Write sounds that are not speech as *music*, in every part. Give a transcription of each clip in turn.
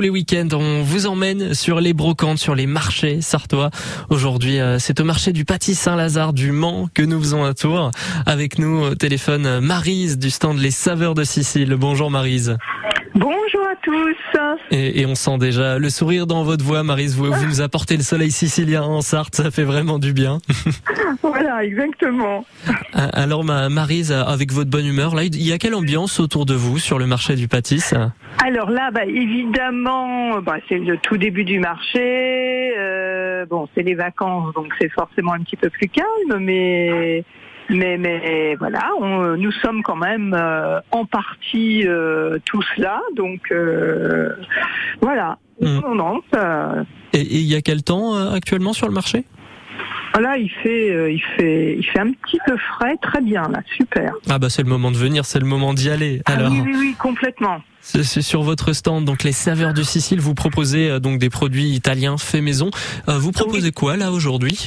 Les week-ends, on vous emmène sur les brocantes, sur les marchés sartois. Aujourd'hui, euh, c'est au marché du Pâtis Saint-Lazare du Mans que nous faisons un tour. Avec nous au téléphone, Marise du stand Les Saveurs de Sicile. Bonjour Marise. Bonjour à tous. Et, et, on sent déjà le sourire dans votre voix, Marise. Vous, vous nous apportez le soleil sicilien en Sarthe, ça fait vraiment du bien. *laughs* voilà, exactement. Alors, ma, Marise, avec votre bonne humeur, là, il y a quelle ambiance autour de vous sur le marché du Pâtis Alors là, bah, évidemment, bah, c'est le tout début du marché. Euh, bon, c'est les vacances, donc c'est forcément un petit peu plus calme, mais mais, mais voilà, on, nous sommes quand même euh, en partie euh, tous là, donc euh, voilà. Mmh. et il y a quel temps actuellement sur le marché? Là, il fait, il fait, il fait un petit peu frais, très bien là, super. Ah bah c'est le moment de venir, c'est le moment d'y aller. Ah oui, oui, oui, complètement. C'est sur votre stand, donc les saveurs du Sicile. Vous proposez donc des produits italiens faits maison. vous proposez quoi là aujourd'hui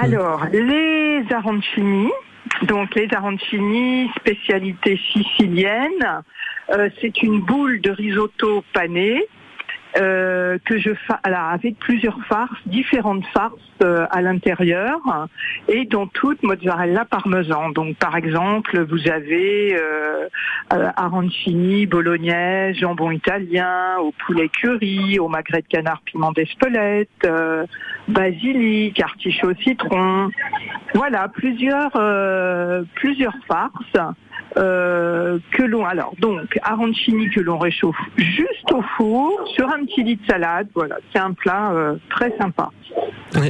Alors les arancini. Donc les arancini, spécialité sicilienne. Euh, c'est une boule de risotto pané euh, que je fais avec plusieurs farces, différentes farces euh, à l'intérieur et dont toutes mozzarella parmesan. Donc par exemple, vous avez euh, euh, arancini, bolognaise, jambon italien, au poulet curry, au magret de canard piment d'Espelette, basilic, artichaut citron. Voilà, plusieurs plusieurs farces euh, que l'on alors donc arancini que l'on réchauffe juste au four sur un petit lit de salade. Voilà, c'est un plat euh, très sympa.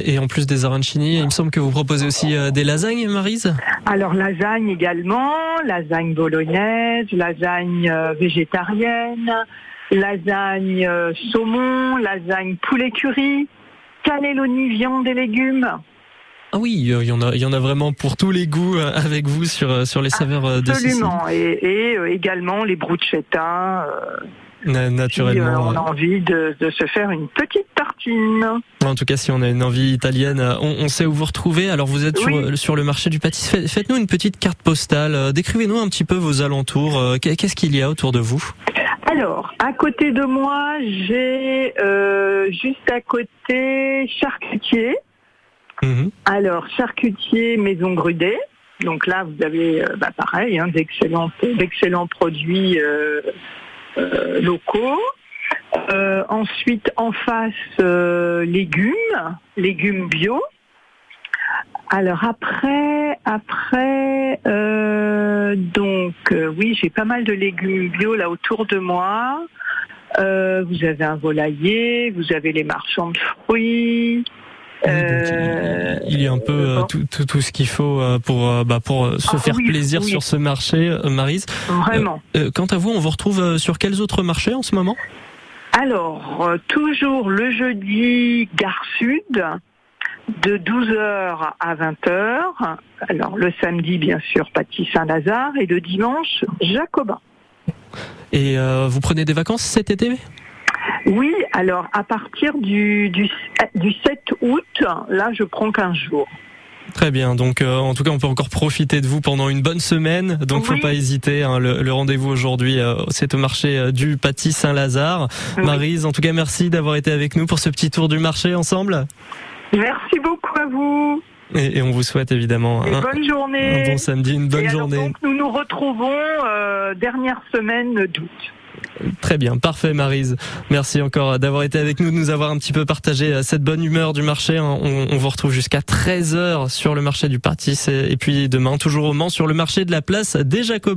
Et en plus des arancini, il me semble que vous proposez aussi euh, des lasagnes, Marise? Alors lasagne également, lasagne bolognaise, lasagne végétarienne, lasagne saumon, lasagne poulet curry, cannelloni viande et légumes. Ah oui, il y en a, il y en a vraiment pour tous les goûts euh, avec vous sur euh, sur les saveurs euh, de Sicile. Absolument, et, également les bruschetta. naturellement. on a envie de, de, se faire une petite tartine. En tout cas, si on a une envie italienne, on, on sait où vous retrouver. Alors, vous êtes sur, sur, le marché du pâtissier. Faites-nous une petite carte postale. Décrivez-nous un petit peu vos alentours. Qu'est-ce qu'il y a autour de vous? Alors, à côté de moi, j'ai euh, juste à côté Charcutier. Mhm. Alors, charcutier Maison Grudet. Donc là, vous avez, euh, bah, pareil, hein, d'excellents, produits euh, euh, locaux. ensuite, en face, légumes, légumes bio. Alors après, après, donc oui, j'ai pas mal de légumes bio là autour de moi. vous avez un volailler, vous avez les marchands de fruits, euh, il y a un peu euh, tout, tout, tout, ce qu'il faut euh, pour bah, pour se ah faire plaisir sur ce marché, Marise. Vraiment. quant à vous, on vous retrouve sur quels autres marchés en ce moment? Alors, toujours le jeudi, Gare Sud, de 12h à 20h. Alors, le samedi, bien sûr, Paty Saint-Lazare, et le dimanche, Jacobin. Et vous prenez des vacances cet été? Oui, alors à partir du, du, 7 août, là je prends 15 jours. Très bien. Donc, euh, en tout cas, on peut encore profiter de vous pendant une bonne semaine. Donc, faut pas hésiter. Hein, le, rendez-vous aujourd'hui, euh, c'est au marché euh, du Paty Saint-Lazare. Marise, en tout cas, merci d'avoir été avec nous pour ce petit tour du marché ensemble. Merci beaucoup à vous. Et, on vous souhaite évidemment une bonne journée. un bon samedi, une bonne journée. Donc, nous nous retrouvons dernière semaine d'août. Très bien, parfait Marise. Merci encore d'avoir été avec nous, de nous avoir un petit peu partagé euh, cette bonne humeur du marché. Hein. On, vous retrouve jusqu'à 13h sur le marché du Partis et puis demain toujours au Mans sur le marché de la place des Jacobins.